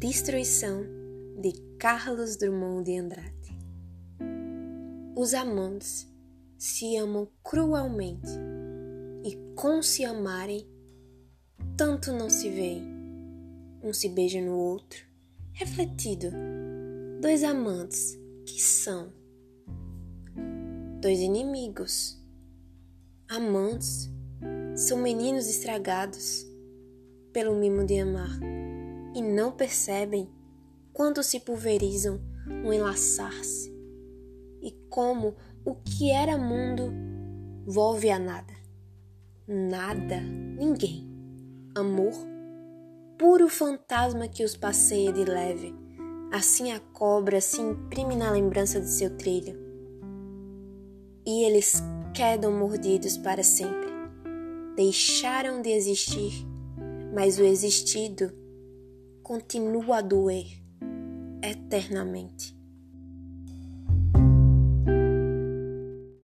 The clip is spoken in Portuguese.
Destruição de Carlos Drummond de Andrade. Os amantes se amam cruelmente e com se amarem tanto não se veem. Um se beija no outro, refletido. Dois amantes que são dois inimigos. Amantes são meninos estragados pelo mimo de amar e não percebem quando se pulverizam no enlaçar-se e como o que era mundo volve a nada. Nada, ninguém. Amor, puro fantasma que os passeia de leve, assim a cobra se imprime na lembrança de seu trilho. E eles quedam mordidos para sempre. Deixaram de existir, mas o existido continua a doer eternamente.